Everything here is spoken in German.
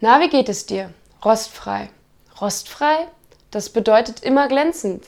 Na, wie geht es dir? Rostfrei. Rostfrei? Das bedeutet immer glänzend.